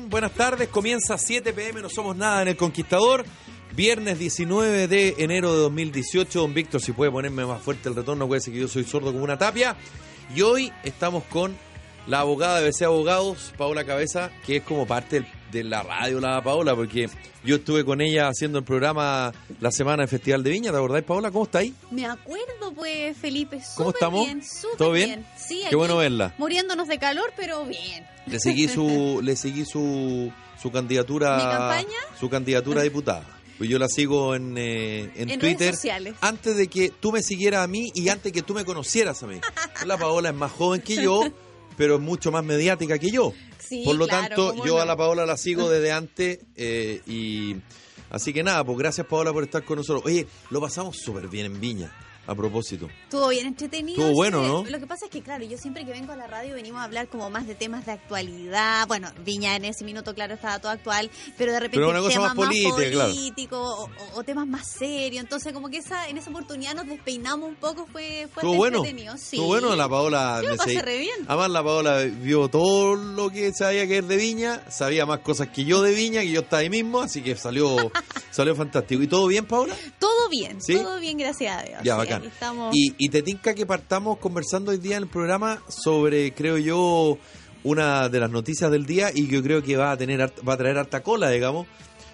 Buenas tardes. Comienza 7 pm, no somos nada en El Conquistador. Viernes 19 de enero de 2018. Don Víctor, si puede ponerme más fuerte el retorno, puede ser que yo soy sordo como una tapia. Y hoy estamos con la abogada de BC Abogados, Paola Cabeza, que es como parte del- de la radio, la Paola, porque yo estuve con ella haciendo el programa la semana del Festival de Viña. ¿Te acordás, Paola? ¿Cómo está ahí? Me acuerdo, pues, Felipe. ¿Cómo estamos? Bien, súper ¿Todo bien? Sí, Qué bueno verla. Muriéndonos de calor, pero bien. Le seguí su, le seguí su, su candidatura. ¿Mi campaña? Su candidatura a diputada. Pues yo la sigo en, eh, en, En redes Twitter. sociales. Antes de que tú me siguieras a mí y antes que tú me conocieras a mí. La Paola es más joven que yo, pero es mucho más mediática que yo. Sí, Por lo claro, tanto, yo no. a la Paola la sigo desde antes eh, y así que nada, pues gracias Paola por estar con nosotros. Oye, lo pasamos súper bien en Viña, a propósito. Estuvo bien entretenido. Estuvo bueno. ¿no? Lo que pasa es que, claro, yo siempre que vengo a la radio venimos a hablar como más de temas de actualidad. Bueno, Viña en ese minuto, claro, estaba todo actual, pero de repente Pero una cosa temas más política, claro. políticos o, o- o temas más serios. Entonces, como que esa en esa oportunidad nos despeinamos un poco, fue, fue Estuvo bueno. entretenido. Sí. Estuvo bueno, la Paola. Yo lo pasé re bien. Además, la Paola vio todo lo que sabía que es de Viña, sabía más cosas que yo de Viña, que yo estaba ahí mismo, así que salió salió fantástico. ¿Y todo bien, Paola? Todo bien, ¿Sí? todo bien, gracias a Dios. Ya, bacán. aquí estamos. Y, y te tinca que partamos conversando hoy día en el programa sobre, creo yo, una de las noticias del día y que yo creo que va a tener va a traer harta cola, digamos.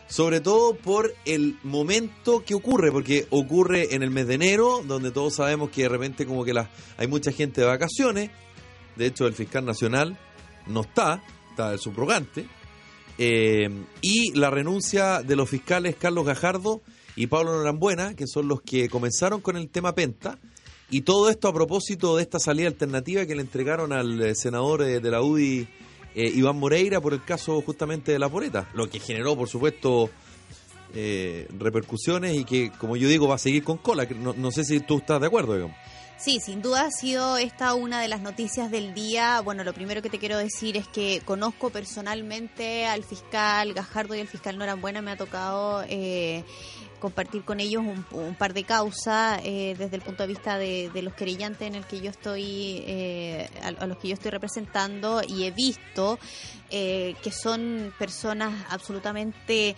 Sobre todo por el momento que ocurre, porque ocurre en el mes de enero, donde todos sabemos que de repente como que las, hay mucha gente de vacaciones. De hecho, el fiscal nacional no está, está el subrogante. Eh, y la renuncia de los fiscales Carlos Gajardo y Pablo Norambuena, que son los que comenzaron con el tema Penta. Y todo esto a propósito de esta salida alternativa que le entregaron al eh, senador eh, de la UDI, eh, Iván Moreira, por el caso justamente de la Poreta. Lo que generó, por supuesto, eh, repercusiones y que, como yo digo, va a seguir con cola. No, no sé si tú estás de acuerdo, digamos. Sí, sin duda ha sido esta una de las noticias del día. Bueno, lo primero que te quiero decir es que conozco personalmente al fiscal Gajardo y al fiscal Norambuena. Me ha tocado eh, compartir con ellos un, un par de causas eh, desde el punto de vista de, de los querellantes en el que yo estoy, eh, a, a los que yo estoy representando y he visto eh, que son personas absolutamente,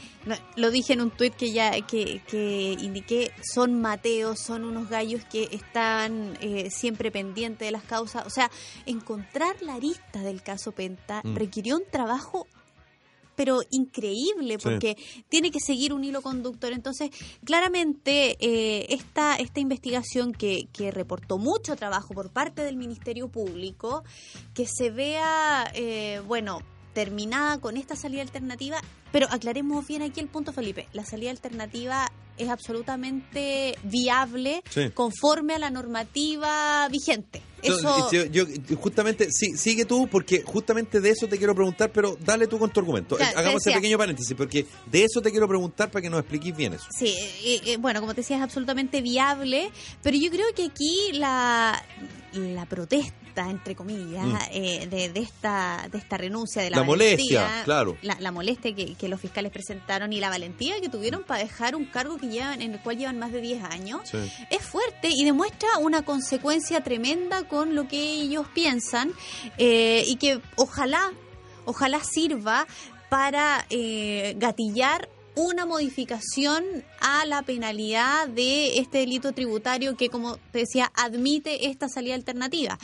lo dije en un tuit que ya que, que indiqué, son mateos, son unos gallos que están eh, siempre pendientes de las causas. O sea, encontrar la arista del caso Penta Mm. requirió un trabajo pero increíble Sí. porque tiene que seguir un hilo conductor. Entonces, claramente eh, esta, esta investigación que, que reportó mucho trabajo por parte del Ministerio Público, que se vea, eh, bueno, terminada con esta salida alternativa, pero aclaremos bien aquí el punto, Felipe, la salida alternativa es absolutamente viable Sí. conforme a la normativa vigente. Eso, Yo, yo- justamente, sí, sigue tú, porque justamente de eso te quiero preguntar, pero dale tú con tu argumento. Claro, Hagamos ese pequeño paréntesis, porque de eso te quiero preguntar para que nos expliques bien eso. Sí, eh, eh, bueno, como te decía, es absolutamente viable, pero yo creo que aquí la, la protesta, entre comillas, Mm. eh, de, de esta de esta renuncia, de la, La molestia, claro. La, la molestia que, que los fiscales presentaron y la valentía que tuvieron para dejar un cargo que llevan en el cual llevan más de 10 años, Sí. es fuerte y demuestra una consecuencia tremenda con lo que ellos piensan eh, y que ojalá, ojalá sirva para eh, gatillar una modificación a la penalidad de este delito tributario que, como te decía, admite esta salida alternativa.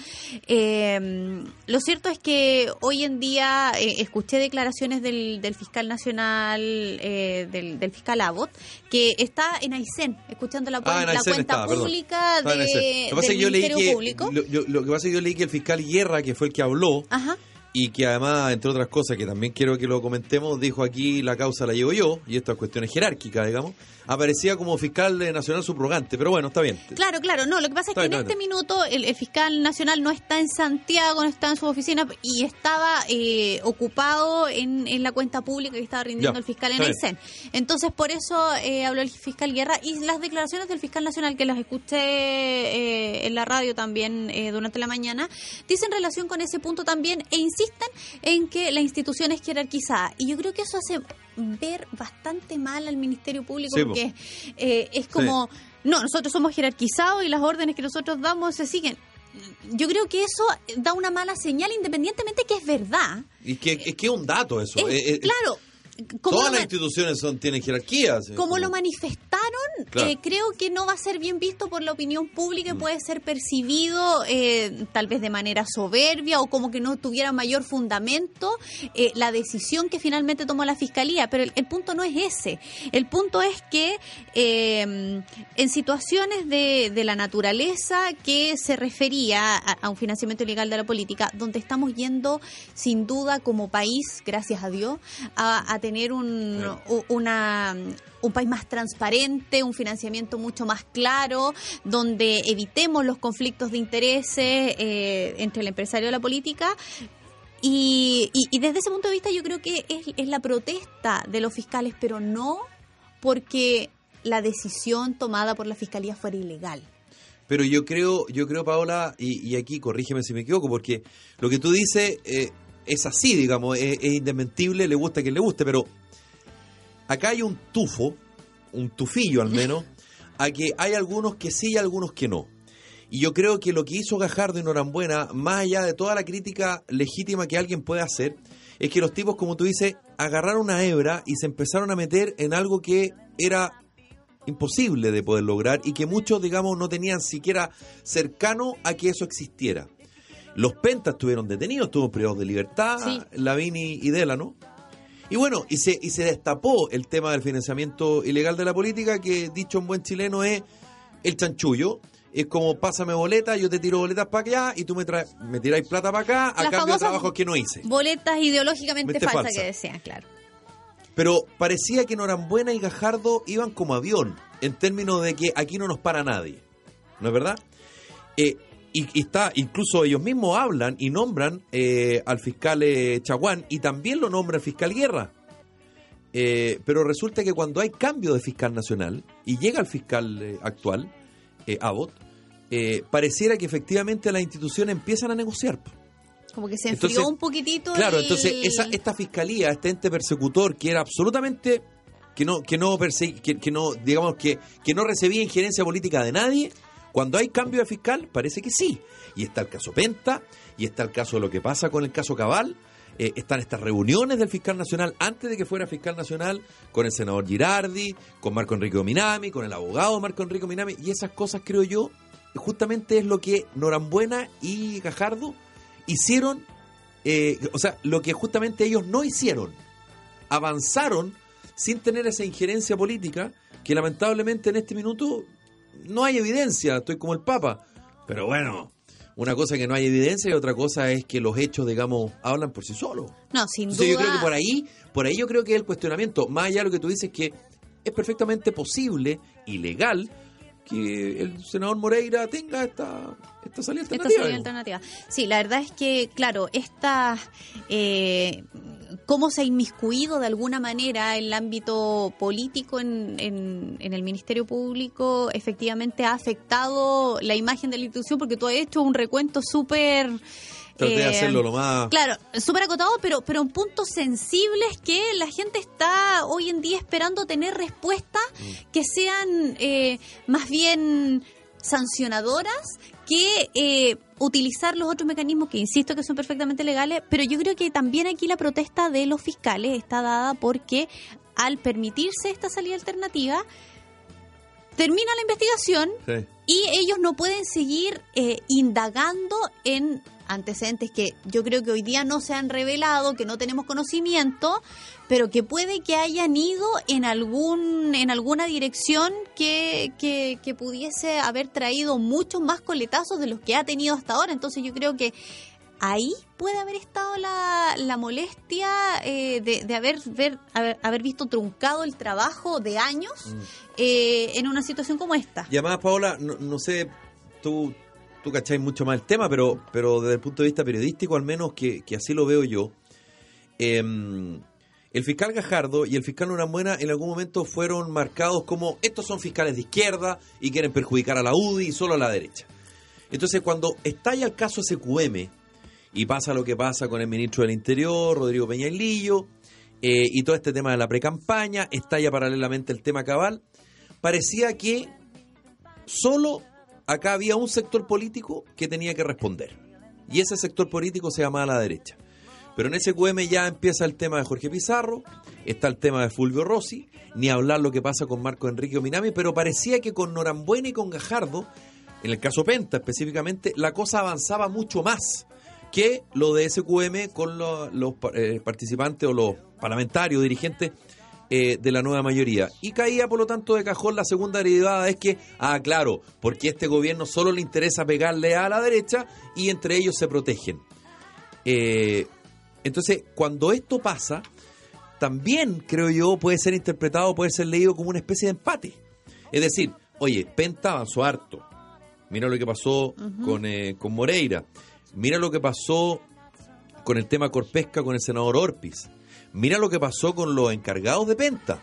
Eh, lo cierto es que hoy en día eh, escuché declaraciones del, fiscal nacional, eh, del, fiscal Abbott, que está en Aysén, escuchando la, ah, la cuenta pública de, del Ministerio Público. Lo, lo, que pasa es que yo leí que el fiscal Guerra, que fue el que habló, Ajá y que además, entre otras cosas, que también quiero que lo comentemos, dijo aquí la causa la llevo yo, y esto es cuestiones jerárquicas, digamos, aparecía como fiscal nacional subrogante, pero bueno, está bien. Claro, claro, no, lo que pasa es que en este minuto el, fiscal nacional no está en Santiago, no está en su oficina y estaba eh, ocupado en, en, la cuenta pública que estaba rindiendo el fiscal en Aysén. Entonces, por eso eh, habló el fiscal Guerra y las declaraciones del fiscal nacional, que las escuché eh, en la radio también durante la mañana, dicen relación con ese punto también e insisten en que la institución es jerarquizada. Y yo creo que eso hace ver bastante mal al Ministerio Público porque eh, es como, no, nosotros somos jerarquizados y las órdenes que nosotros damos se siguen. Yo creo que eso da una mala señal independientemente que es verdad. Y que es que un dato eso. Eh, eh, claro, Todas las instituciones son, tienen jerarquías. Como lo manifestaron, eh, creo que no va a ser bien visto por la opinión pública, mm. puede ser percibido eh, tal vez de manera soberbia o como que no tuviera mayor fundamento eh, la decisión que finalmente tomó la Fiscalía. Pero el, punto no es ese. El punto es que en situaciones de, de, la naturaleza que se refería a, un financiamiento ilegal de la política, donde estamos yendo sin duda como país, gracias a Dios, a, a tener un, una, un país más transparente, un financiamiento mucho más claro, donde evitemos los conflictos de intereses eh, entre el empresario y la política. Y, y, desde ese punto de vista yo creo que es, es la protesta de los fiscales, pero no porque la decisión tomada por la fiscalía fuera ilegal. Pero yo creo, yo creo, Paola, y, aquí corrígeme si me equivoco, porque lo que tú dices eh, es así, digamos, es, indesmentible, le gusta a quien le guste, pero acá hay un tufo, un tufillo al menos, a que hay algunos que sí y algunos que no. Y yo creo que lo que hizo Gajardo y Norambuena, más allá de toda la crítica legítima que alguien puede hacer, es que los tipos, como tú dices, agarraron una hebra y se empezaron a meter en algo que era imposible de poder lograr y que muchos, digamos, no tenían siquiera cercano a que eso existiera. Los pentas estuvieron detenidos, estuvo privados de libertad, Lavini y ¿no? Y bueno, y se, y se destapó el tema del financiamiento ilegal de la política, que dicho en buen chileno es el chanchullo. Es como pásame boletas, yo te tiro boletas para allá y tú me traes, me tiráis plata para acá a cambio de trabajos que no hice. Boletas ideológicamente falsas que desean, claro. Pero parecía que Norambuena y Gajardo iban como avión, en términos de que aquí no nos para nadie. ¿No es verdad? Eh, y, está, incluso ellos mismos hablan y nombran eh, al fiscal eh, Chaguán y también lo nombra el fiscal Guerra. Eh, pero resulta que cuando hay cambio de fiscal nacional y llega el fiscal actual, Abbott, pareciera que efectivamente las instituciones empiezan a negociar. Como que se enfrió un poquitito. Claro, entonces esa, esta fiscalía, este ente persecutor que era absolutamente que no que no que, que, no digamos que que no recibía injerencia política de nadie cuando hay cambio de fiscal, parece que sí. Y está el caso Penta, y está el caso de lo que pasa con el caso Cabal. Eh, están estas reuniones del fiscal nacional antes de que fuera fiscal nacional con el senador Girardi, con Marco Enrique Minami, con el abogado Marco Enrique Minami. Y esas cosas, creo yo, justamente es lo que Norambuena y Gajardo hicieron, eh, o sea, lo que justamente ellos no hicieron. Avanzaron sin tener esa injerencia política que lamentablemente en este minuto no hay evidencia, estoy como el Papa. Pero bueno, una cosa que no hay evidencia y otra cosa es que los hechos, digamos, hablan por sí solos. No, sin duda. Yo creo que por ahí, por ahí yo creo que el cuestionamiento, más allá de lo que tú dices, que es perfectamente posible y legal que el senador Moreira tenga esta, esta salida alternativa. Sí, la verdad es que, claro, esta... Eh, cómo se ha inmiscuido de alguna manera en el ámbito político en, en, el Ministerio Público efectivamente ha afectado la imagen de la institución porque tú has hecho un recuento súper... Traté de eh, hacerlo lo más... Claro, súper acotado, pero, pero en puntos sensibles que la gente está hoy en día esperando tener respuestas mm. que sean eh, más bien sancionadoras que eh, utilizar los otros mecanismos que insisto que son perfectamente legales, pero yo creo que también aquí la protesta de los fiscales está dada porque al permitirse esta salida alternativa, termina la investigación Sí. y ellos no pueden seguir eh, indagando en antecedentes que yo creo que hoy día no se han revelado, que no tenemos conocimiento, pero que puede que hayan ido en algún en alguna dirección que, que, que pudiese haber traído muchos más coletazos de los que ha tenido hasta ahora. Entonces yo creo que ahí puede haber estado la, la molestia eh, de, de haber, ver, haber, haber visto truncado el trabajo de años eh, en una situación como esta. Y además, Paola, no, no sé, tú, tú cacháis mucho más el tema, pero, pero desde el punto de vista periodístico, al menos que, que así lo veo yo, em, el fiscal Gajardo y el fiscal Norambuena en algún momento fueron marcados como estos son fiscales de izquierda y quieren perjudicar a la UDI y solo a la derecha. Entonces, cuando estalla el caso SQM y pasa lo que pasa con el ministro del Interior, Rodrigo Peñailillo, eh, y todo este tema de la precampaña, estalla paralelamente el tema cabal, parecía que solo acá había un sector político que tenía que responder. Y ese sector político se llamaba la derecha. Pero en SQM ya empieza el tema de Jorge Pizarro, está el tema de Fulvio Rossi, ni hablar lo que pasa con Marco Enrique Minami, pero parecía que con Norambuena y con Gajardo, en el caso Penta específicamente, la cosa avanzaba mucho más que lo de SQM con lo- los eh, participantes o los parlamentarios, dirigentes eh, de la nueva mayoría. Y caía, por lo tanto, de cajón la segunda derivada es que, ah, claro, porque a este gobierno solo le interesa pegarle a la derecha y entre ellos se protegen. Eh, entonces, cuando esto pasa, también creo yo puede ser interpretado, puede ser leído como una especie de empate. Es decir, oye, Penta avanzó harto. Mira lo que pasó con, eh, con Moreira. Mira lo que pasó con el tema Corpesca con el senador Orpiz. Mira lo que pasó con los encargados de Penta.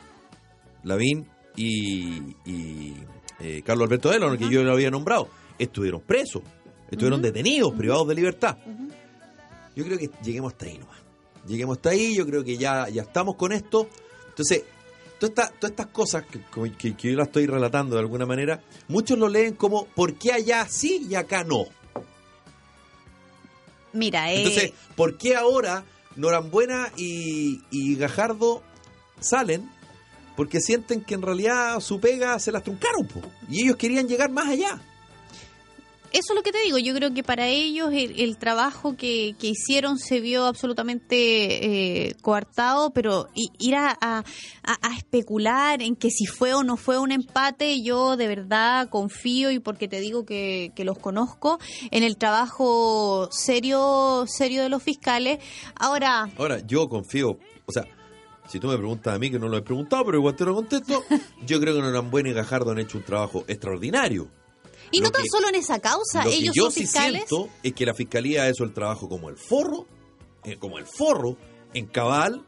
Lavín y, y, eh, Carlos Alberto Delon, que yo lo había nombrado. Estuvieron presos, estuvieron detenidos, privados de libertad. Yo creo que lleguemos hasta ahí nomás. Lleguemos hasta ahí, yo creo que ya, ya estamos con esto. Entonces, toda esta- todas estas cosas que, que- que yo las estoy relatando de alguna manera, muchos lo leen como ¿por qué allá sí y acá no? Mira, eh, Entonces, ¿por qué ahora Norambuena y, Gajardo salen? Porque sienten que en realidad su pega se las truncaron, y ellos querían llegar más allá. Eso es lo que te digo, yo creo que para ellos el, el trabajo que, que hicieron se vio absolutamente eh, coartado, pero ir a- a especular en que si fue o no fue un empate, yo de verdad confío y porque te digo que, que los conozco en el trabajo serio, serio de los fiscales. Ahora, Ahora, yo confío, o sea, si tú me preguntas a mí, que no lo he preguntado, pero igual te lo contesto, yo creo que Norambuena y Gajardo han hecho un trabajo extraordinario. Y Lo no tan que- solo en esa causa, Lo que ellos yo son sí fiscales. siento es que la fiscalía ha hecho el trabajo como el forro, eh, como el forro, en Cabal,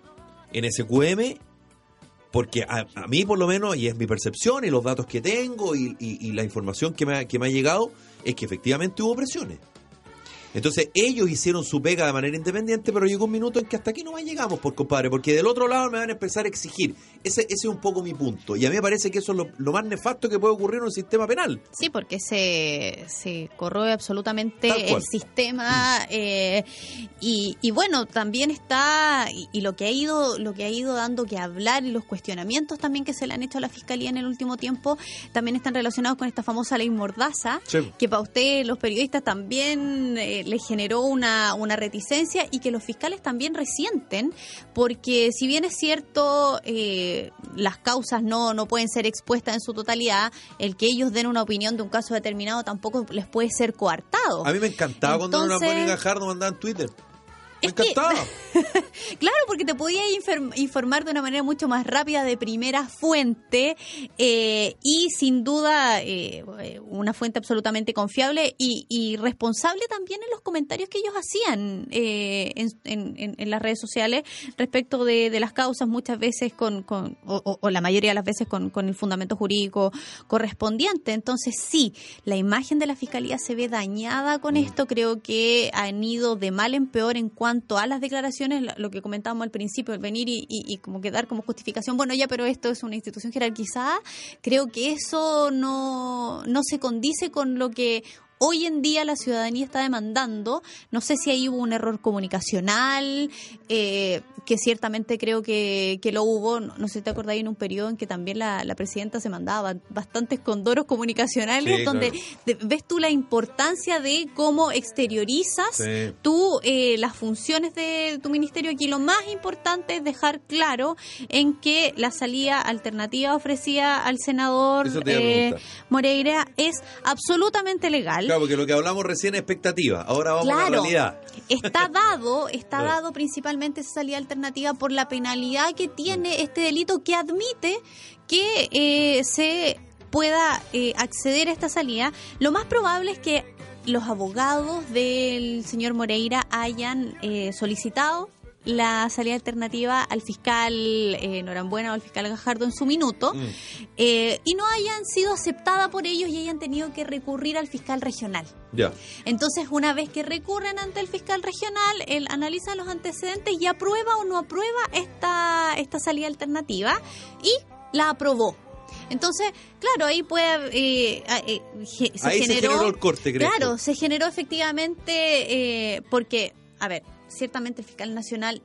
en SQM, porque a, a mí por lo menos, y es mi percepción y los datos que tengo y, y- y la información que me, ha, que me ha llegado, es que efectivamente hubo presiones. Entonces ellos hicieron su pega de manera independiente, pero llegó un minuto en que hasta aquí no más llegamos, por compadre, porque del otro lado me van a empezar a exigir. Ese, ese es un poco mi punto. Y a mí me parece que eso es lo, lo más nefasto que puede ocurrir en un sistema penal. Sí, porque se, se corroe absolutamente el sistema eh, y, y bueno, también está y, y lo que ha ido lo que ha ido dando que hablar y los cuestionamientos también que se le han hecho a la fiscalía en el último tiempo también están relacionados con esta famosa ley Mordaza, Sí. que para usted los periodistas también eh, le generó una, una reticencia y que los fiscales también resienten, porque si bien es cierto, eh, las causas no, no pueden ser expuestas en su totalidad, el que ellos den una opinión de un caso determinado tampoco les puede ser coartado. A mí me encantaba cuando Entonces- Norambuena y Gajardo mandaban Twitter. Me que-. Claro, porque te podía infer- informar de una manera mucho más rápida, de primera fuente, eh, y sin duda eh, una fuente absolutamente confiable y, y responsable también en los comentarios que ellos hacían eh, en, en- las redes sociales respecto de, de las causas, muchas veces con, con- o, o- o la mayoría de las veces con, con el fundamento jurídico correspondiente. Entonces, sí, la imagen de la fiscalía se ve dañada con esto. Creo que han ido de mal en peor en cuanto a las declaraciones, la- lo que comentábamos al principio, el venir y, y- y como que dar como justificación, bueno, ya, pero esto es una institución jerarquizada. Creo que eso no, no se condice con lo que hoy en día la ciudadanía está demandando. No sé si ahí hubo un error comunicacional, eh, que ciertamente creo que, que lo hubo. No, sé si te acordáis en un periodo en que también la, la presidenta se mandaba bastantes condoros comunicacionales, donde ves tú la importancia de cómo exteriorizas tú eh, las funciones de tu ministerio. Aquí lo más importante es dejar claro en que la salida alternativa ofrecida al senador eh, Moreira es absolutamente legal. Claro, porque lo que hablamos recién es expectativa. Ahora vamos a la realidad. Está dado, está dado principalmente esa salida alternativa por la penalidad que tiene este delito que admite que eh, se pueda eh, acceder a esta salida. Lo más probable es que los abogados del señor Moreira hayan eh, solicitado la salida alternativa al fiscal eh, Norambuena o al fiscal Gajardo en su minuto mm. eh, y no hayan sido aceptada por ellos y hayan tenido que recurrir al fiscal regional. Ya. Entonces, una vez que recurren ante el fiscal regional, él analiza los antecedentes y aprueba o no aprueba esta, esta salida alternativa y la aprobó. Entonces, claro, ahí puede. Eh, eh se, generó, el corte, creo. Claro, se generó efectivamente. Eh, porque, a ver, ciertamente el fiscal nacional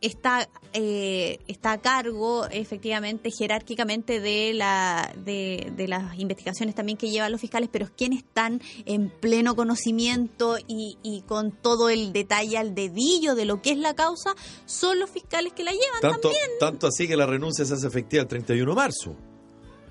está eh, está a cargo efectivamente jerárquicamente de la de, las investigaciones también que llevan los fiscales pero quienes están en pleno conocimiento y, y, con todo el detalle al dedillo de lo que es la causa son los fiscales que la llevan tanto, también. tanto así que la renuncia se hace efectiva el 31 de marzo.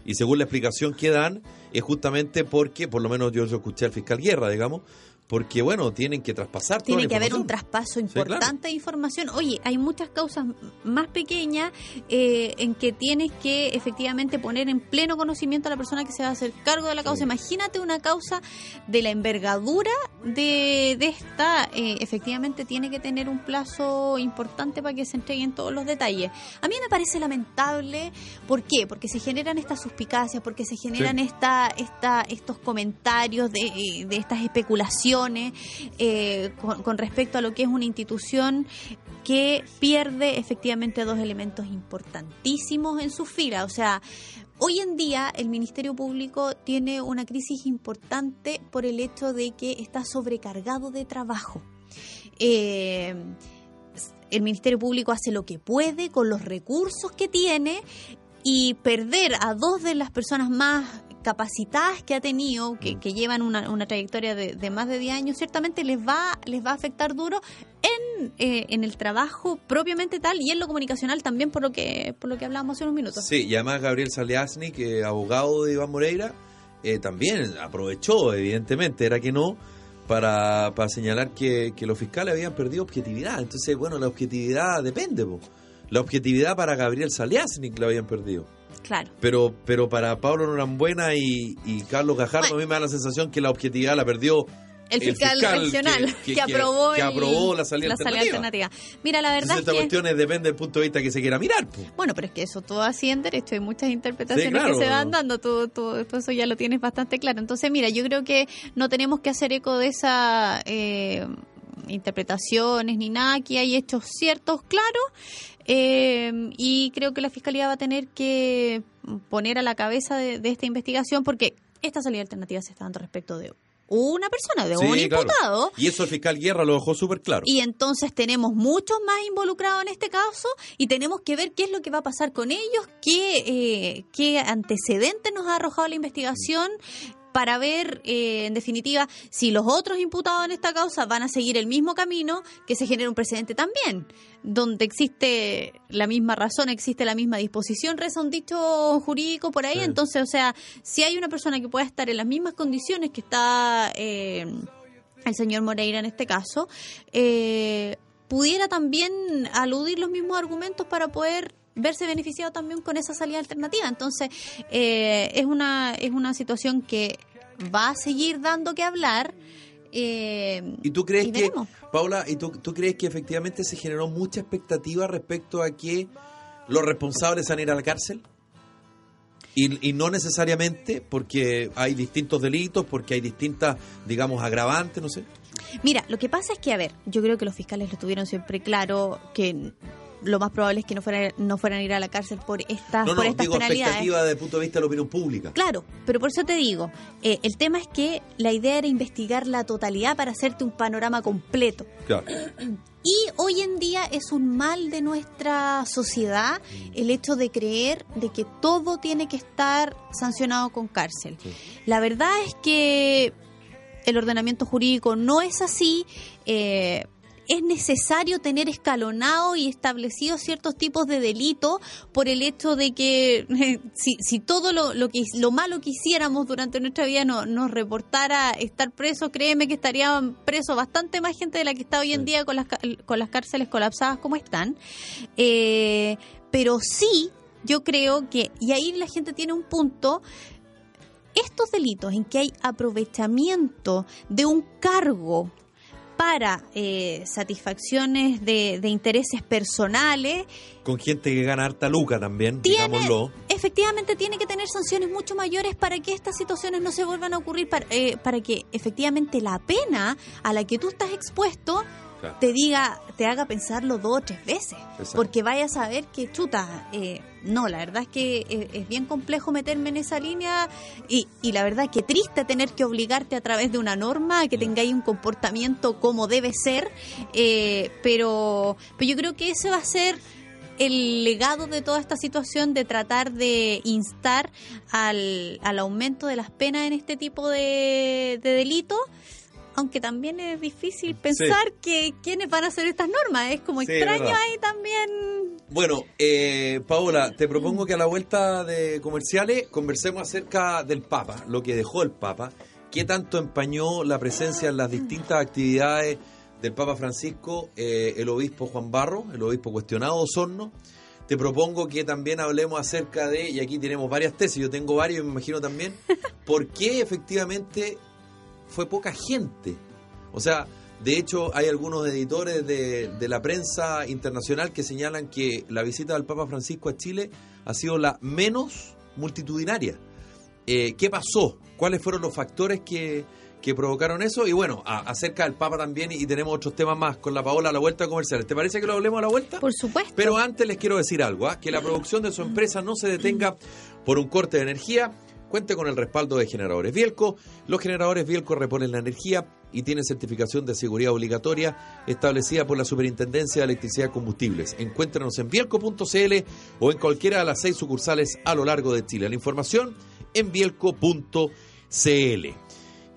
Y según la explicación que dan es justamente porque por lo menos yo escuché al fiscal Guerra digamos porque bueno, tienen que traspasar. Tiene que haber un traspaso importante de información. Oye, hay muchas causas más pequeñas eh, en que tienes que efectivamente poner en pleno conocimiento a la persona que se va a hacer cargo de la causa. Imagínate una causa de la envergadura de, de esta, eh, efectivamente tiene que tener un plazo importante para que se entreguen todos los detalles. A mí me parece lamentable, ¿por qué? Porque se generan estas suspicacias, porque se generan esta, esta, estos comentarios de, eh, de estas especulaciones eh, con, respecto a lo que es una institución que pierde efectivamente dos elementos importantísimos en su fila. O sea, hoy en día el Ministerio Público tiene una crisis importante por el hecho de que está sobrecargado de trabajo. Eh, el Ministerio Público hace lo que puede con los recursos que tiene y perder a dos de las personas más capacitadas que ha tenido, que, mm. llevan una, una trayectoria de, más de 10 años, ciertamente les va, les va a afectar duro en, eh, en el trabajo propiamente tal y en lo comunicacional también por lo que por lo que hablábamos hace unos minutos. Sí, y además Gabriel Saliasnik, que abogado de Iván Moreira, eh, también aprovechó, evidentemente, era que no, para, para señalar que, que, los fiscales habían perdido objetividad. Entonces, bueno, la objetividad depende. La objetividad para Gabriel Saliasnik la habían perdido. Claro. Pero, pero para Pablo Norambuena y, y Carlos Gajardo, a mí me da la sensación que la objetividad la perdió el fiscal, regional que, aprobó, la salida, alternativa. Mira, la verdad Entonces, esta cuestión depende del punto de vista que se quiera mirar. Bueno, pero es que eso todo así en derecho, hay muchas interpretaciones que se van dando, todo, todo, eso ya lo tienes bastante claro. Entonces, mira, yo creo que no tenemos que hacer eco de esa... Eh, interpretaciones ni nada, aquí hay hechos ciertos, claros, eh, y creo que la Fiscalía va a tener que poner a la cabeza de, esta investigación porque esta salida alternativa se está dando respecto de una persona, de un imputado. Y eso el fiscal Guerra lo dejó súper claro. Y entonces tenemos muchos más involucrados en este caso y tenemos que ver qué es lo que va a pasar con ellos, qué, eh, qué antecedentes nos ha arrojado la investigación, para ver, eh, en definitiva, si los otros imputados en esta causa van a seguir el mismo camino, que se genere un precedente también, donde existe la misma razón, existe la misma disposición, reza un dicho jurídico por ahí. Entonces, o sea, si hay una persona que pueda estar en las mismas condiciones que está eh, el señor Moreira en este caso, eh, pudiera también aludir los mismos argumentos para poder verse beneficiado también con esa salida alternativa. Entonces, eh, es, una, es una situación que va a seguir dando que hablar. Eh, ¿Y tú crees que, Paula, ¿y tú, tú crees que efectivamente se generó mucha expectativa respecto a que los responsables van a ir a la cárcel? Y, y, no necesariamente porque hay distintos delitos, porque hay distintas, digamos, agravantes, no sé. Mira, lo que pasa es que, a ver, yo creo que los fiscales lo tuvieron siempre claro que lo más probable es que no fueran, no fueran a ir a la cárcel por estas, No, por no, estas digo penalidades. expectativa desde el punto de vista de la opinión pública. Claro, pero por eso te digo, eh, el tema es que la idea era investigar la totalidad para hacerte un panorama completo. Claro. Y hoy en día es un mal de nuestra sociedad el hecho de creer de que todo tiene que estar sancionado con cárcel. Sí. La verdad es que el ordenamiento jurídico no es así. eh, es necesario tener escalonado y establecido ciertos tipos de delitos por el hecho de que si, si todo lo, lo que lo malo que hiciéramos durante nuestra vida no, nos reportara estar presos, créeme que estarían presos bastante más gente de la que está hoy en día con las, con las cárceles colapsadas como están. Eh, pero sí, yo creo que, y ahí la gente tiene un punto, estos delitos en que hay aprovechamiento de un cargo para eh, satisfacciones de, de intereses personales, Con gente que gana harta luca también, Tiene- digámoslo. efectivamente tiene que tener sanciones mucho mayores para que estas situaciones no se vuelvan a ocurrir, para, eh, para que efectivamente la pena a la que tú estás expuesto Claro. te diga, te haga pensarlo dos o tres veces. Exacto. Porque vayas a ver que, chuta, eh, no, la verdad es que eh, es bien complejo meterme en esa línea y, y la verdad que triste tener que obligarte a través de una norma a que tengáis un comportamiento como debe ser, eh, pero, pero yo creo que ese va a ser el legado de toda esta situación de tratar de instar al, al aumento de las penas en este tipo de, de delitos. Aunque también es difícil pensar que quiénes van a hacer estas normas. Es como Sí, extraño verdad. ahí también. Bueno, eh, Paola, te propongo que a la vuelta de comerciales conversemos acerca del Papa, lo que dejó el Papa, qué tanto empañó la presencia en las distintas actividades del Papa Francisco, eh, el obispo Juan Barro, el obispo cuestionado Osorno. Te propongo que también hablemos acerca de, y aquí tenemos varias tesis, yo tengo varios, me imagino también, por qué efectivamente fue poca gente. O sea, de hecho, hay algunos editores de, de la prensa internacional que señalan que la visita del Papa Francisco a Chile ha sido la menos multitudinaria. Eh, ¿Qué pasó? ¿Cuáles fueron los factores que, que provocaron eso? Y bueno, a- acerca del Papa también, y tenemos otros temas más con la Paola a la vuelta comercial. ¿Te parece que lo hablemos a la vuelta? Por supuesto. Pero antes les quiero decir algo, ¿ah? que la producción de su empresa no se detenga por un corte de energía. Cuente con el respaldo de generadores Bielco. Los generadores Bielco reponen la energía y tienen certificación de seguridad obligatoria establecida por la Superintendencia de Electricidad y Combustibles. Encuéntrenos en bielco.cl o en cualquiera de las seis sucursales a lo largo de Chile. La información en bielco.cl.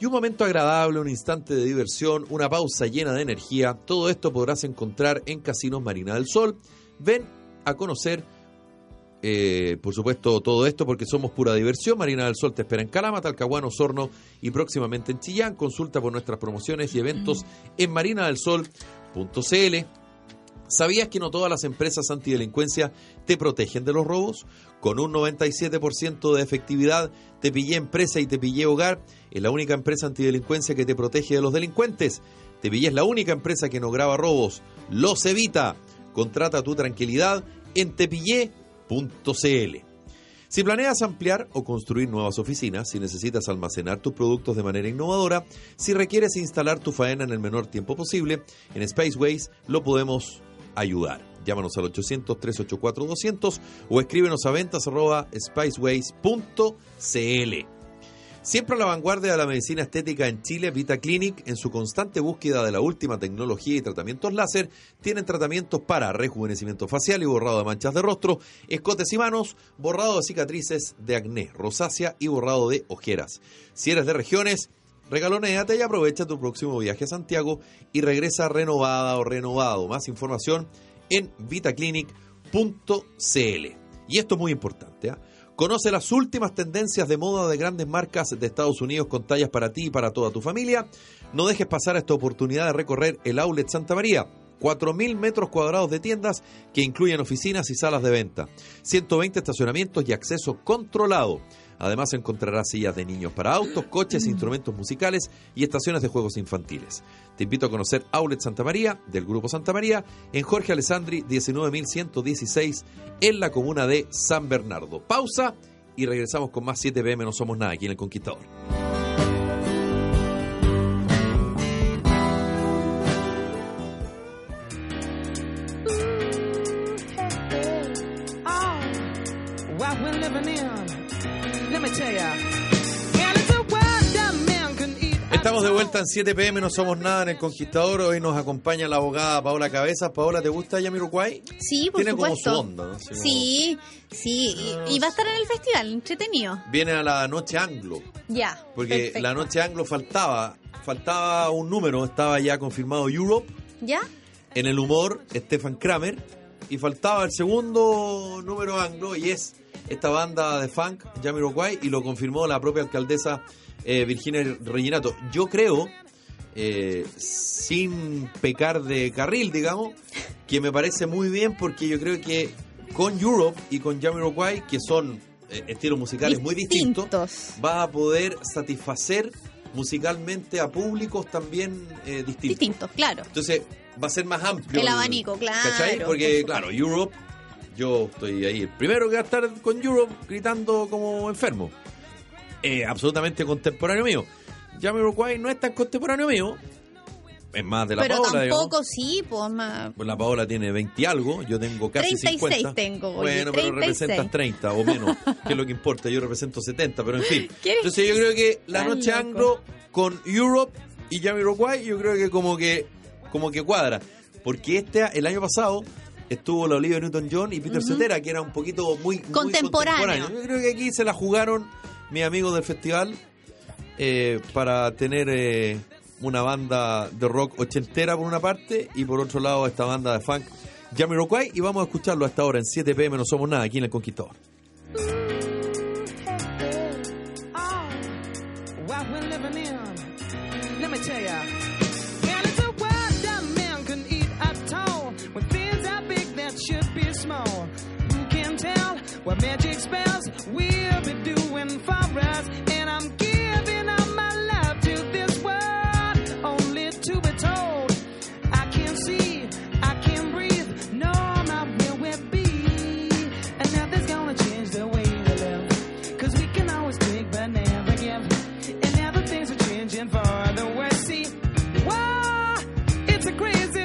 Y un momento agradable, un instante de diversión, una pausa llena de energía, todo esto podrás encontrar en Casinos Marina del Sol. Ven a conocer, eh, por supuesto, todo esto porque somos pura diversión. Marina del Sol te espera en Calama, Talcahuano, Osorno y próximamente en Chillán. Consulta por nuestras promociones y eventos en marinadelsol.cl. ¿Sabías que no todas las empresas antidelincuencia te protegen de los robos? Con un 97% de efectividad, Te Pillé Empresa y Te Pillé Hogar es la única empresa antidelincuencia que te protege de los delincuentes. Te Pillé es la única empresa que no graba robos, los evita. Contrata tu tranquilidad en Si planeas ampliar o construir nuevas oficinas, si necesitas almacenar tus productos de manera innovadora, si requieres instalar tu faena en el menor tiempo posible, en Spaceways lo podemos ayudar. Llámanos al 800-384-200 o escríbenos a ventas arroba spaceways.cl. Siempre a la vanguardia de la medicina estética en Chile, Vita Clinic, en su constante búsqueda de la última tecnología y tratamientos láser, tienen tratamientos para rejuvenecimiento facial y borrado de manchas de rostro, escotes y manos, borrado de cicatrices de acné, rosácea y borrado de ojeras. Si eres de regiones, regalonéate y aprovecha tu próximo viaje a Santiago y regresa renovada o renovado. Más información en vitaclinic.cl. Y esto es muy importante, ¿ah? Conoce las últimas tendencias de moda de grandes marcas de Estados Unidos con tallas para ti y para toda tu familia. No dejes pasar esta oportunidad de recorrer el Outlet Santa María. 4.000 metros cuadrados de tiendas que incluyen oficinas y salas de venta, 120 estacionamientos y acceso controlado. Además encontrarás sillas de niños para autos, coches, instrumentos musicales y estaciones de juegos infantiles. Te invito a conocer Outlet Santa María del Grupo Santa María en Jorge Alessandri 19116 en la comuna de San Bernardo. Pausa y regresamos con más 7 pm No Somos Nada aquí en El Conquistador. Vuelta en 7 pm, no somos nada en El Conquistador. Hoy nos acompaña la abogada Paola Cabezas. Paola, ¿te gusta Yamiroquai? Sí, por Tiene supuesto. como su onda, ¿no? Así Sí, sí. Y, y va a estar en el festival, entretenido. Viene a la noche anglo, Ya. porque perfecto. la noche anglo faltaba, faltaba un número, estaba ya confirmado Europe, ¿Ya? en el humor Stefan Kramer, y faltaba el segundo número anglo, y es esta banda de funk, Jamiroquai, y lo confirmó la propia alcaldesa eh, Virginia Reginato. Yo creo, eh, sin pecar de carril, digamos, que me parece muy bien porque yo creo que con Europe y con Jamiroquai, que son eh, estilos musicales muy distintos, va a poder satisfacer musicalmente a públicos también eh, distintos. Distintos, claro. Entonces va a ser más amplio. El abanico, claro, ¿Cachai? por Porque, claro, Europe, yo estoy ahí el primero que va a estar con Europe gritando como enfermo. Eh, absolutamente contemporáneo mío. Jamiroquai no es tan contemporáneo mío. Es más de la Pero Paola, digamos. tampoco sí, pues más. Pues la Paola tiene 20 y algo, yo tengo casi 36 50. tengo, oye, bueno, pero 36. representas 30 o menos, que es lo que importa, yo represento 70, pero en fin. Entonces yo creo que la noche loco. anglo con Europe y Jamiroquai, yo creo que como que como que cuadra, porque este el año pasado estuvo la Olivia Newton-John y Peter Cetera, que era un poquito muy, muy Contemporáneo. Yo creo que aquí se la jugaron mis amigos del festival eh, para tener eh, una banda de rock ochentera por una parte y por otro lado esta banda de funk Jamiroquai y vamos a escucharlo hasta ahora en 7 pm no somos nada aquí en El Conquistador. Magic spells be for us? And I'm giving up my love to this world, only to be told. I can't see, I can't breathe, no, I'm not where we'll be. And nothing's gonna change the way we live. Cause we can always take but never give. And now things are changing for the worse. See, wow, it's a crazy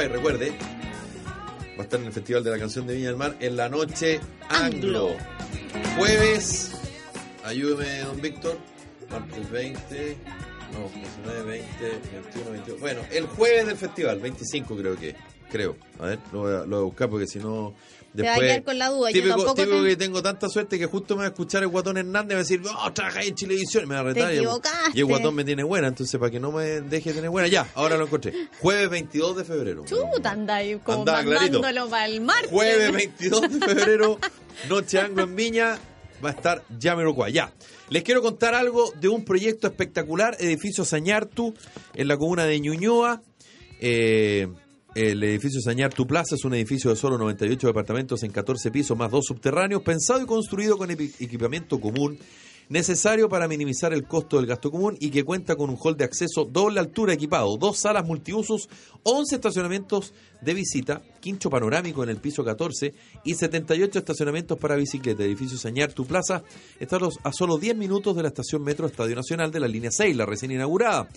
Jamiroquai, recuerde, va a estar en el Festival de la Canción de Viña del Mar en la noche anglo. Jueves, ayúdeme, don Víctor, martes 20, no, 19, 20, 21, 22. Bueno, el jueves del festival, 25 creo que. Creo. A ver, lo voy a, lo voy a buscar porque si no... Te va a Después, quedar con la duda. Yo típico, tampoco típico te- que tengo tanta suerte que justo me va a escuchar el guatón Hernández y va a decir, oh, trabaja en Chilevisión. Y me va a retar. y el- equivocaste. Y el guatón me tiene buena, entonces para que no me deje tener buena, ya, ahora lo encontré. Jueves 22 de febrero. Chuta, anda ahí como clarito. mandándolo para el martes. Jueves 22 de febrero, Noche Anglo en Viña, va a estar Jamiroquai. Ya. Les quiero contar algo de un proyecto espectacular, edificio Sañartu, en la comuna de Ñuñoa. Eh, el edificio Sañartu Plaza es un edificio de solo 98 departamentos en 14 pisos más dos subterráneos, pensado y construido con equipamiento común necesario para minimizar el costo del gasto común y que cuenta con un hall de acceso doble altura equipado, dos salas multiusos, 11 estacionamientos de visita, quincho panorámico en el piso 14 y 78 estacionamientos para bicicleta. Edificio Sañar Tu Plaza está a solo 10 minutos de la estación Metro Estadio Nacional de la línea 6, la recién inaugurada.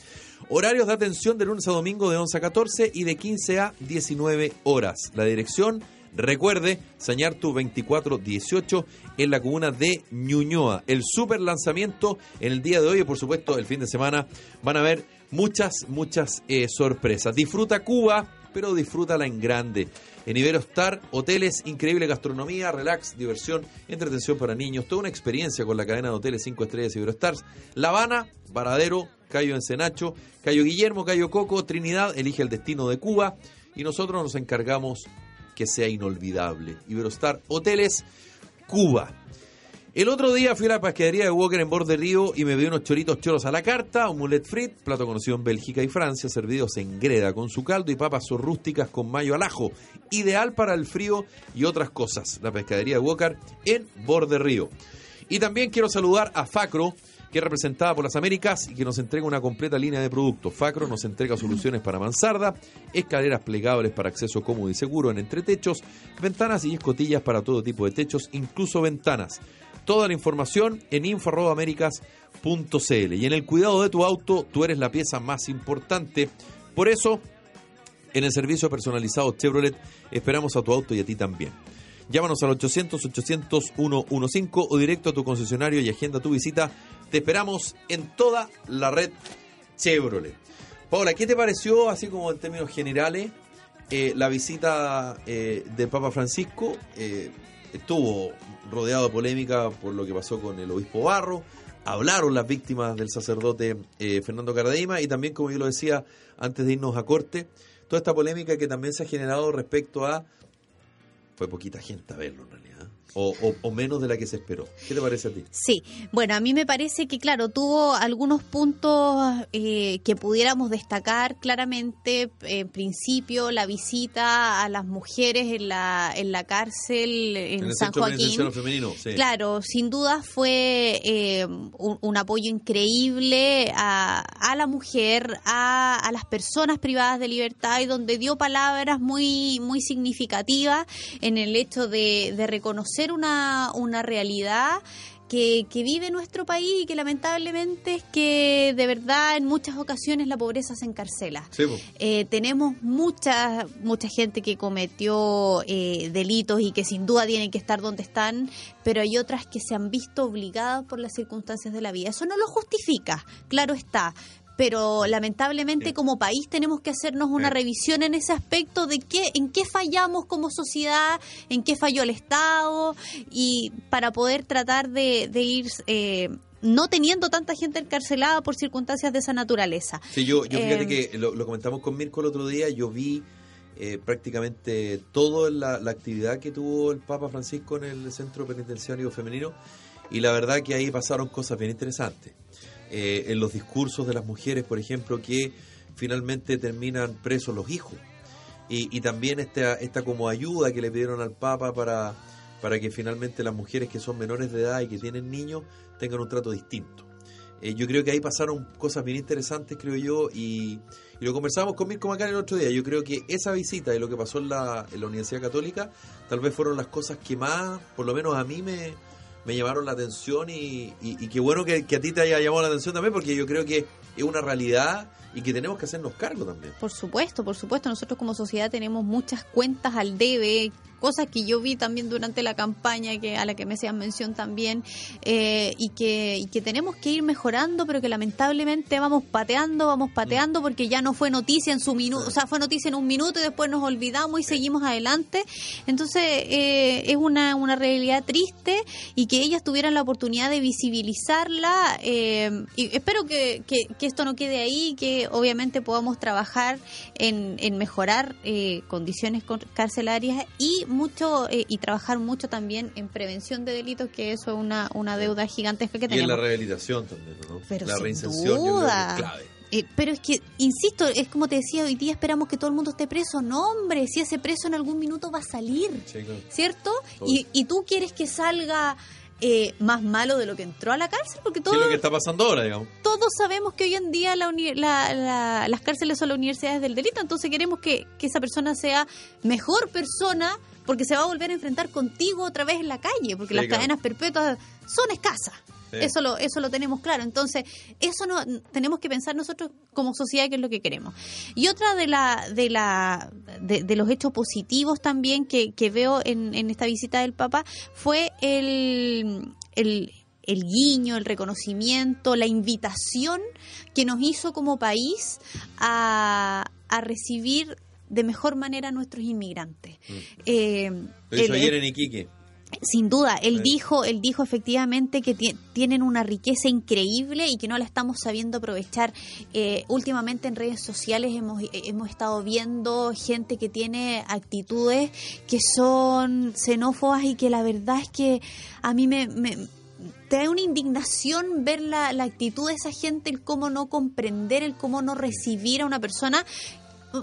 Horarios de atención de lunes a domingo de 11 a 14 y de 15 a 19 horas. La dirección Recuerde, Sañartu 2418 en la comuna de Ñuñoa. El super lanzamiento en el día de hoy y por supuesto el fin de semana van a haber muchas, muchas eh, sorpresas. Disfruta Cuba, pero disfrútala en grande. En Iberostar, hoteles, increíble gastronomía, relax, diversión, entretención para niños, toda una experiencia con la cadena de hoteles 5 estrellas Iberostars. La Habana, Varadero, Cayo Encenacho, Cayo Guillermo, Cayo Coco, Trinidad, elige el destino de Cuba y nosotros nos encargamos que sea inolvidable. Iberostar Hoteles, Cuba. El otro día fui a la pescadería de Walker en Borde Río y me vi unos choritos choros a la carta, un mulet frit, plato conocido en Bélgica y Francia, servidos en greda con su caldo y papas rústicas con mayo al ajo, ideal para el frío y otras cosas. La pescadería de Walker en Borde Río. Y también quiero saludar a Facro, que es representada por las Américas y que nos entrega una completa línea de productos. Facro nos entrega soluciones para mansarda, escaleras plegables para acceso cómodo y seguro en entretechos, ventanas y escotillas para todo tipo de techos, incluso ventanas. Toda la información en info.americas.cl. Y en el cuidado de tu auto, tú eres la pieza más importante. Por eso, en el servicio personalizado Chevrolet, esperamos a tu auto y a ti también. Llámanos al 800-800-115 o directo a tu concesionario y agenda tu visita. Te esperamos en toda la red Chevrolet. Paola, ¿qué te pareció, así como en términos generales, eh, la visita eh, del Papa Francisco? Eh, estuvo rodeado de polémica por lo que pasó con el obispo Barro. Hablaron las víctimas del sacerdote eh, Fernando Cardima y también, como yo lo decía antes de irnos a corte, toda esta polémica que también se ha generado respecto a fue poquita gente a verlo en realidad. O, o- o menos de la que se esperó. ¿Qué te parece a ti? Sí, bueno, a mí me parece que, claro, tuvo algunos puntos eh, que pudiéramos destacar claramente. En principio, la visita a las mujeres en la, en la cárcel en, el San Joaquín. femenino, sí. Claro, sin duda fue eh, un, un apoyo increíble a, a la mujer, a, a las personas privadas de libertad y donde dio palabras muy, muy significativas en el hecho de, de reconocer una, una realidad que, que vive nuestro país y que lamentablemente es que de verdad en muchas ocasiones la pobreza se encarcela. Sí. Eh, tenemos mucha mucha gente que cometió eh, delitos y que sin duda tienen que estar donde están, pero hay otras que se han visto obligadas por las circunstancias de la vida. Eso no lo justifica, claro está. Pero lamentablemente como país tenemos que hacernos una revisión en ese aspecto de qué, en qué fallamos como sociedad, en qué falló el Estado y para poder tratar de, de ir eh, no teniendo tanta gente encarcelada por circunstancias de esa naturaleza. Sí, yo, yo fíjate Eh, que lo, lo comentamos con Mirko el otro día, yo vi eh, prácticamente toda la, la actividad que tuvo el Papa Francisco en el centro penitenciario femenino y la verdad que ahí pasaron cosas bien interesantes. Eh, en los discursos de las mujeres, por ejemplo, que finalmente terminan presos los hijos. Y, y también esta, esta como ayuda que le pidieron al Papa para, para que finalmente las mujeres que son menores de edad y que tienen niños tengan un trato distinto. Eh, yo creo que ahí pasaron cosas bien interesantes, creo yo, y, lo conversamos con Mirko Macari el otro día. Yo creo que esa visita y lo que pasó en la, en la Universidad Católica tal vez fueron las cosas que más, por lo menos a mí, me, me llamaron la atención y, y, y qué bueno que, que a ti te haya llamado la atención también, porque yo creo que es una realidad y que tenemos que hacernos cargo también. Por supuesto, por supuesto. Nosotros como sociedad tenemos muchas cuentas al debe cosas que yo vi también durante la campaña que a la que me hacían mención también eh, y que y que tenemos que ir mejorando pero que lamentablemente vamos pateando vamos pateando porque ya no fue noticia en su minuto o sea fue noticia en un minuto y después nos olvidamos y seguimos adelante. Entonces eh, es una, una realidad triste y que ellas tuvieran la oportunidad de visibilizarla eh, y espero que, que, que esto no quede ahí que obviamente podamos trabajar en, en mejorar eh, condiciones con- carcelarias y mucho eh, y trabajar mucho también en prevención de delitos que eso es una, una deuda gigantesca que Y en la tenemos rehabilitación también, ¿no? Pero la sin reinserción yo creo que duda. es clave. Eh, pero es que, insisto, es como te decía, hoy día esperamos que todo el mundo esté preso. No, hombre, si ese preso en algún minuto va a salir, Sí, claro. ¿cierto? Todo. Y, y tú quieres que salga eh, más malo de lo que entró a la cárcel, porque ¿Qué es todos, lo que está pasando ahora, digamos? todos sabemos que hoy en día la uni- la- la- las cárceles son las universidades del delito, entonces queremos que, que esa persona sea mejor persona porque se va a volver a enfrentar contigo otra vez en la calle, porque Sí, las claro. cadenas perpetuas son escasas. Sí. Eso lo eso lo tenemos claro. Entonces, eso no tenemos que pensar nosotros como sociedad qué es lo que queremos. Y otra de la de la de, de los hechos positivos también que, que veo en, en esta visita del Papa fue el, el el guiño, el reconocimiento, la invitación que nos hizo como país a, a recibir de mejor manera a nuestros inmigrantes. Eh, Lo hizo el- ayer en Iquique. sin duda, él dijo, él dijo efectivamente que ti- tienen una riqueza increíble y que no la estamos sabiendo aprovechar. Eh, últimamente en redes sociales hemos, hemos estado viendo gente que tiene actitudes que son xenófobas y que la verdad es que a mí me, me trae una indignación ver la, la actitud de esa gente, el cómo no comprender, el cómo no recibir a una persona.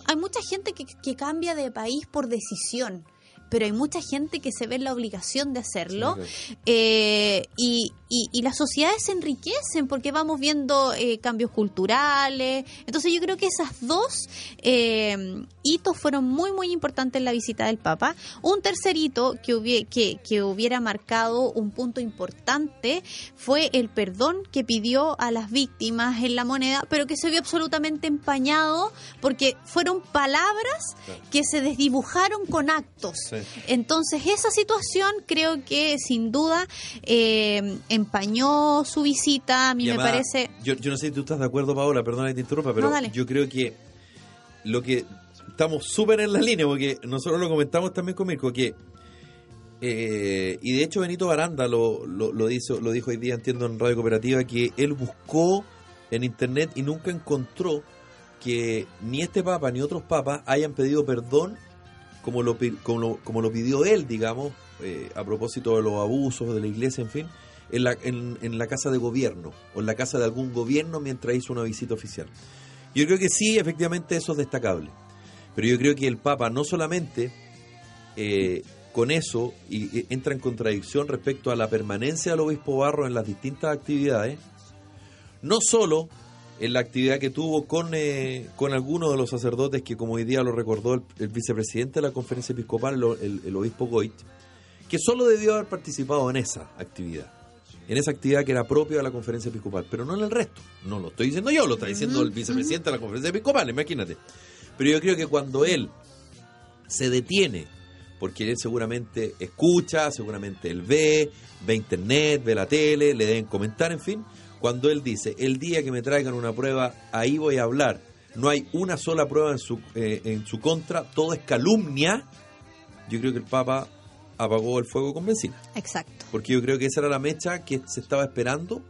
Hay mucha gente que, que cambia de país por decisión pero hay mucha gente que se ve en la obligación de hacerlo Sí, eh, y, y, y las sociedades se enriquecen porque vamos viendo eh, cambios culturales. Entonces yo creo que esas dos eh, hitos fueron muy, muy importantes en la visita del Papa. Un tercer hito que, hubie- que, que hubiera marcado un punto importante fue el perdón que pidió a las víctimas en la moneda, pero que se vio absolutamente empañado porque fueron palabras que se desdibujaron con actos. Sí. Entonces esa situación creo que sin duda eh, empañó su visita. A mí Y me además, parece... Yo, yo no sé si tú estás de acuerdo, Paola, perdona que te interrumpa, pero No, yo creo que lo que estamos súper en la línea, porque nosotros lo comentamos también con Mirko, que eh, y de hecho Benito Baranda lo, lo, lo, hizo, lo dijo hoy día, entiendo, en Radio Cooperativa, que él buscó en internet y nunca encontró que ni este papa ni otros papas hayan pedido perdón como lo, como lo pidió él, digamos, eh, a propósito de los abusos de la iglesia, en fin, en la, en, en la casa de gobierno o en la casa de algún gobierno mientras hizo una visita oficial. Yo creo que sí, efectivamente, eso es destacable. Pero yo creo que el Papa no solamente eh, con eso y, y entra en contradicción respecto a la permanencia del obispo Barro en las distintas actividades, no solo en la actividad que tuvo con, eh, con algunos de los sacerdotes que, como hoy día lo recordó el, el vicepresidente de la conferencia episcopal, el, el- el obispo Goit, que solo debió haber participado en esa actividad, en esa actividad que era propia de la conferencia episcopal, pero no en el resto. No lo estoy diciendo yo, lo está diciendo el vicepresidente de la conferencia episcopal, imagínate. Pero yo creo que cuando él se detiene, porque él seguramente escucha, seguramente él ve, ve internet, ve la tele, le deben comentar, en fin, cuando él dice, el día que me traigan una prueba, ahí voy a hablar, no hay una sola prueba en su, eh, en su contra, todo es calumnia, yo creo que el Papa apagó el fuego con benzina, Exacto. porque yo creo que esa era la mecha que se estaba esperando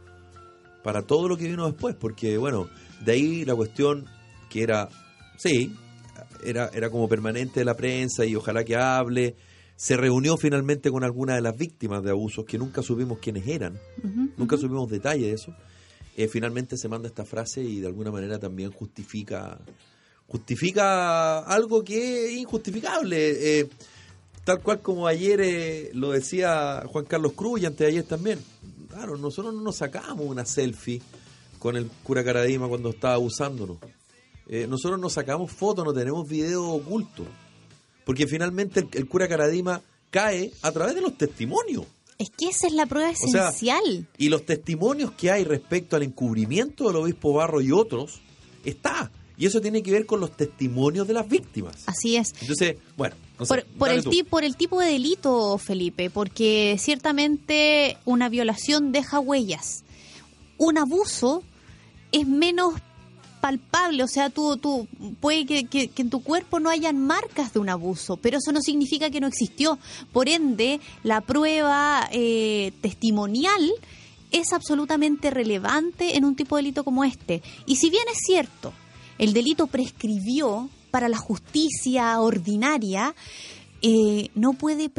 para todo lo que vino después, porque bueno, de ahí la cuestión que era, sí, era, era como permanente de la prensa y ojalá que hable, se reunió finalmente con algunas de las víctimas de abusos que nunca supimos quiénes eran, nunca ujú. supimos detalle de eso. Eh, finalmente se manda esta frase y de alguna manera también justifica justifica algo que es injustificable. eh, tal cual como ayer eh, lo decía Juan Carlos Cruz y antes de ayer también. Claro, nosotros no nos sacamos una selfie con el cura Caradima cuando estaba abusándonos. Eh, nosotros nos sacamos fotos, no tenemos video oculto. Porque finalmente el, el cura Caradima cae a través de los testimonios. Es que esa es la prueba sea, esencial. Y los testimonios que hay respecto al encubrimiento del obispo Barro y otros, está. Y eso tiene que ver con los testimonios de las víctimas. Así es. Entonces, bueno, No sé, Por, por el ti- por el tipo de delito, Felipe, porque ciertamente una violación deja huellas. Un abuso es menos palpable, o sea, tú, tú puede que, que- en tu cuerpo no hayan marcas de un abuso, pero eso no significa que no existió. Por ende, la prueba eh, testimonial es absolutamente relevante en un tipo de delito como este. Y si bien es cierto, el delito prescribió para la justicia ordinaria, eh, no puede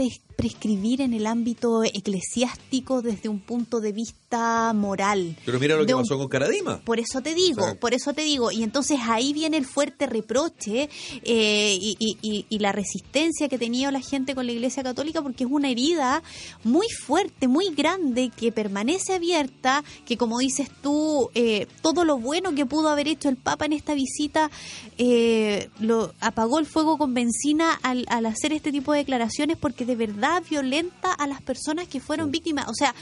prescribir en el ámbito eclesiástico desde un punto de vista moral. Pero mira lo que un- pasó con Caradima. por eso te digo, O sea, por eso te digo. Y entonces ahí viene el fuerte reproche eh, y, y- y- y la resistencia que tenía la gente con la Iglesia Católica, porque es una herida muy fuerte, muy grande, que permanece abierta, que como dices tú, eh, todo lo bueno que pudo haber hecho el Papa en esta visita, eh, lo apagó el fuego con benzina al, al hacer este tipo de declaraciones, porque de verdad violenta a las personas que fueron víctimas. O sea,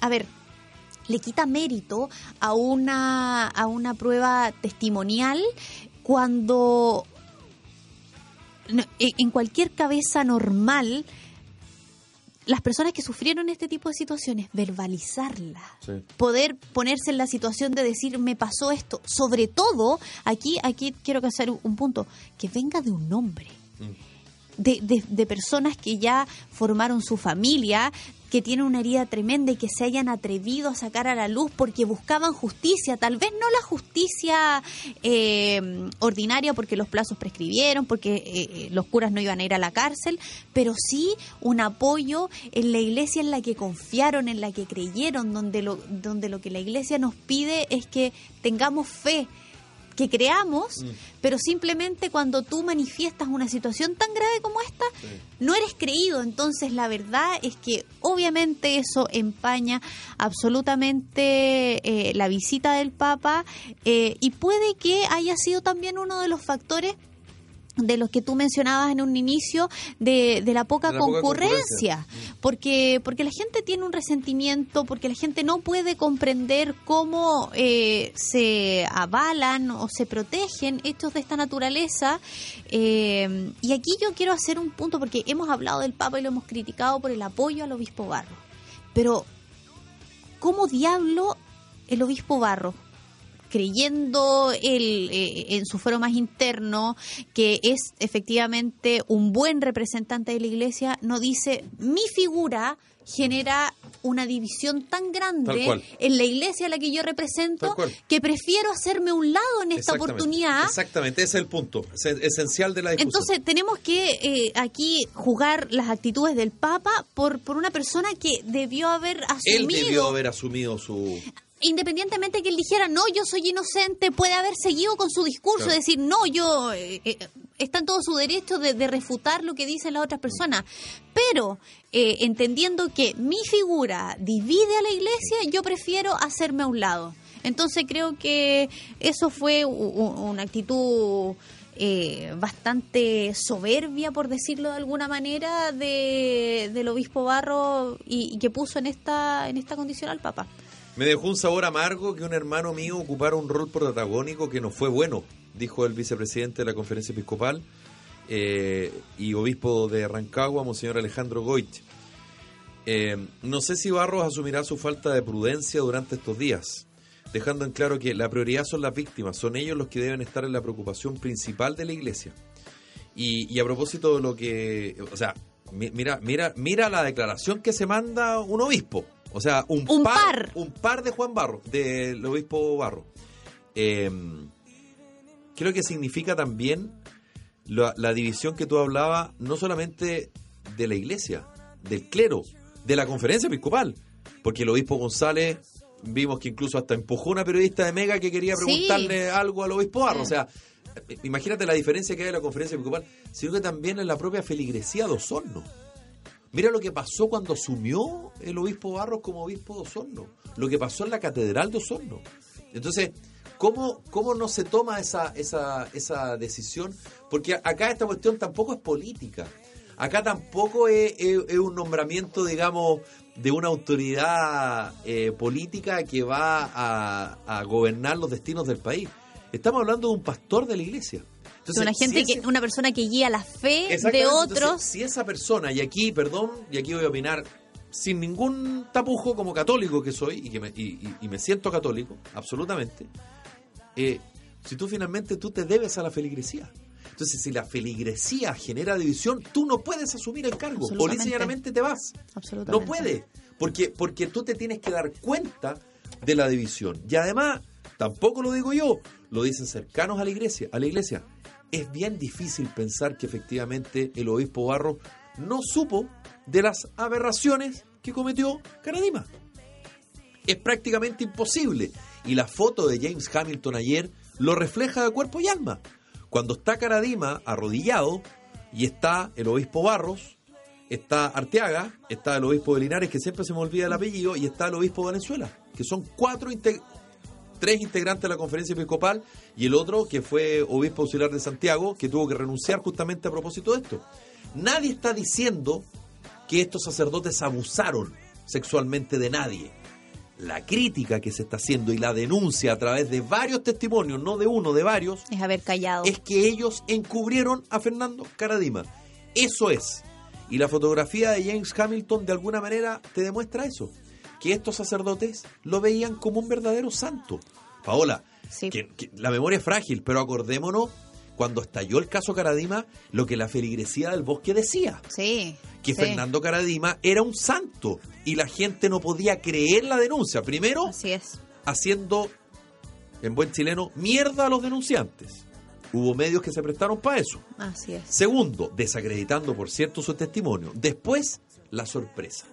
a ver, le quita mérito a una, a una prueba testimonial cuando no, en cualquier cabeza normal las personas que sufrieron este tipo de situaciones, verbalizarla, Sí. poder ponerse en la situación de decir me pasó esto, sobre todo, aquí, aquí quiero que hacer un- un punto, que venga de un hombre de, de- personas que ya formaron su familia, que tienen una herida tremenda y que se hayan atrevido a sacar a la luz porque buscaban justicia, tal vez no la justicia eh, ordinaria porque los plazos prescribieron, porque eh, eh, los curas no iban a ir a la cárcel, pero sí un apoyo en la iglesia en la que confiaron, en la que creyeron, donde lo, donde lo que la iglesia nos pide es que tengamos fe que creamos, pero simplemente cuando tú manifiestas una situación tan grave como esta, no eres creído. Entonces la verdad es que obviamente eso empaña absolutamente eh, la visita del Papa eh, y puede que haya sido también uno de los factores de los que tú mencionabas en un inicio de, de la poca De la poca concurrencia, porque porque la gente tiene un resentimiento porque la gente no puede comprender cómo eh, se avalan o se protegen hechos de esta naturaleza. Eh, y aquí yo quiero hacer un punto porque hemos hablado del Papa y lo hemos criticado por el apoyo al obispo Barro. Pero ¿cómo diablo el obispo Barro creyendo él eh, en su fuero más interno que es efectivamente un buen representante de la iglesia, no dice mi figura genera una división tan grande en la iglesia a la que yo represento que prefiero hacerme un lado en esta Exactamente. oportunidad Exactamente, ese es el punto es esencial de la discusión. entonces tenemos que eh, aquí jugar las actitudes del Papa por, por una persona que debió haber Él asumido debió haber asumido su... independientemente que él dijera, no, yo soy inocente, puede haber seguido con su discurso, Claro. decir, no, yo, eh, eh, está en todo su derecho de, de refutar lo que dicen las otras personas. Pero, eh, entendiendo que mi figura divide a la iglesia, yo prefiero hacerme a un lado. Entonces creo que eso fue una actitud eh, bastante soberbia, por decirlo de alguna manera, de, del obispo Barro y, y que puso en esta, en esta condición al Papa. Me dejó un sabor amargo que un hermano mío ocupara un rol protagónico que no fue bueno, dijo el vicepresidente de la conferencia episcopal eh, y obispo de Rancagua, Monseñor Alejandro Goit. Eh, no sé si Barros asumirá su falta de prudencia durante estos días, dejando en claro que la prioridad son las víctimas, son ellos los que deben estar en la preocupación principal de la iglesia. Y, y a propósito de lo que, o sea, mi- mira, mira, mira la declaración que se manda un obispo, o sea, un, Un par, par. un par de Juan Barro, del obispo Barro. Eh, creo que significa también la, la división que tú hablabas, no solamente de la iglesia, del clero, de la conferencia episcopal, porque el obispo González vimos que incluso hasta empujó una periodista de Mega que quería Sí. preguntarle algo al obispo Barro, o sea, eh, imagínate la diferencia que hay en la conferencia episcopal, sino que también en la propia feligresía de Osorno. Mira lo que pasó cuando asumió el obispo Barros como obispo de Osorno, lo que pasó en la catedral de Osorno. Entonces, ¿cómo, cómo no se toma esa, esa, esa decisión? Porque acá esta cuestión tampoco es política. Acá tampoco es, es- es un nombramiento, digamos, de una autoridad eh, política que va a, a gobernar los destinos del país. Estamos hablando de un pastor de la iglesia. Entonces, una gente si ese- que, una persona que guía la fe de otros. entonces, si esa persona, y aquí, perdón, y aquí voy a opinar sin ningún tapujo como católico que soy, y, que me, y, y- y me siento católico, absolutamente, eh, si tú finalmente tú te debes a la feligresía. Entonces, si la feligresía genera división, tú no puedes asumir el cargo. Llanamente te vas. Absolutamente. No puede, porque, porque tú te tienes que dar cuenta de la división. Y además, tampoco lo digo yo, lo dicen cercanos a la iglesia. A la iglesia. Es bien difícil pensar que efectivamente el obispo Barros no supo de las aberraciones que cometió Caradima. Es prácticamente imposible. Y la foto de James Hamilton ayer lo refleja de cuerpo y alma. Cuando está Caradima arrodillado y está el obispo Barros, está Arteaga, está el obispo de Linares, que siempre se me olvida el apellido, y está el obispo de Valenzuela, que son cuatro tres integrantes de la conferencia episcopal y el otro que fue obispo auxiliar de Santiago, que tuvo que renunciar justamente a propósito de esto. Nadie está diciendo que estos sacerdotes abusaron sexualmente de nadie. La crítica que se está haciendo y la denuncia a través de varios testimonios, no de uno, de varios, Es haber callado. es que ellos encubrieron a Fernando Caradima. Eso es. Y la fotografía de James Hamilton de alguna manera te demuestra eso. Que estos sacerdotes lo veían como un verdadero santo. Paola, Sí. que, que la memoria es frágil, pero acordémonos cuando estalló el caso Caradima, lo que la feligresía del bosque decía. Sí. Que sí. Fernando Caradima era un santo y la gente no podía creer la denuncia. Primero, Así es. haciendo, en buen chileno, mierda a los denunciantes. Hubo medios que se prestaron para eso. Así es. Segundo, desacreditando, por cierto, su testimonio. Después, la sorpresa.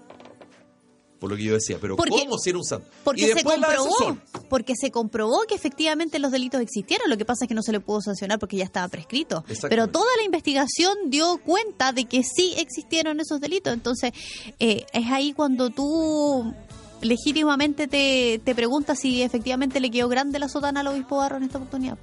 Por lo que yo decía, pero Porque- ¿cómo si era un santo? Porque y se comprobó, porque se comprobó que efectivamente los delitos existieron. Lo que pasa es que no se le pudo sancionar porque ya estaba prescrito. Pero toda la investigación dio cuenta de que sí existieron esos delitos. Entonces, eh, es ahí cuando tú legítimamente te, te preguntas si efectivamente le quedó grande la sotana al obispo Barro en esta oportunidad.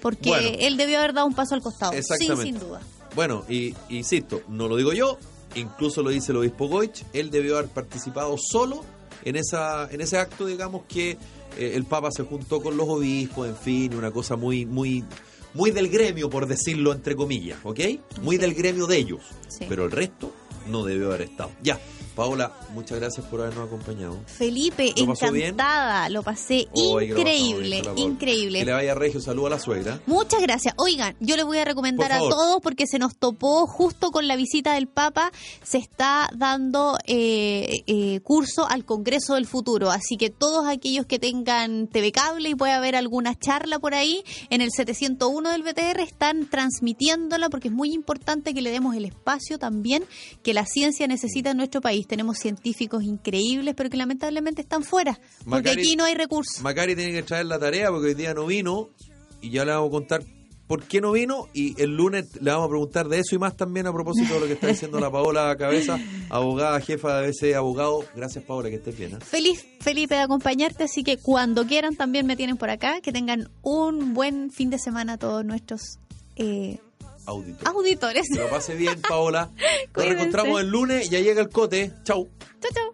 Porque Bueno. él debió haber dado un paso al costado. Sí, Exactamente. sin duda. Bueno, y insisto, no lo digo yo, incluso lo dice el obispo Goich, él debió haber participado solo en esa en ese acto, digamos que eh, el Papa se juntó con los obispos, en fin, una cosa muy muy muy del gremio, por decirlo entre comillas, ¿ok? Muy del gremio de ellos, Sí. pero el resto no debió haber estado. Ya, Paola, muchas gracias por habernos acompañado. Felipe, ¿Lo bien? encantada. Lo pasé Oh, lo increíble, bien increíble. Que le vaya regio, saludo a la suegra. Muchas gracias. Oigan, yo les voy a recomendar a todos porque se nos topó justo con la visita del Papa. Se está dando eh, eh, curso al Congreso del Futuro. Así que todos aquellos que tengan TV Cable y puede haber alguna charla por ahí, en el 701 del BTR están transmitiéndola porque es muy importante que le demos el espacio también que la ciencia necesita en nuestro país. Tenemos científicos increíbles, pero que lamentablemente están fuera porque Macari- aquí no hay recursos. Macari tiene que traer la tarea porque hoy día no vino y ya le vamos a contar por qué no vino y el lunes le vamos a preguntar de eso y más también a propósito de lo que está diciendo la Paola Cabeza, abogada, jefa de ABC, abogado. Gracias Paola, que estés bien. ¿eh? Feliz, Felipe, de acompañarte, así que cuando quieran también me tienen por acá. Que tengan un buen fin de semana todos nuestros eh, Audito. auditores. Que lo pase bien, Paola. Nos reencontramos el lunes, ya llega el cote. Chau. Chao, chao.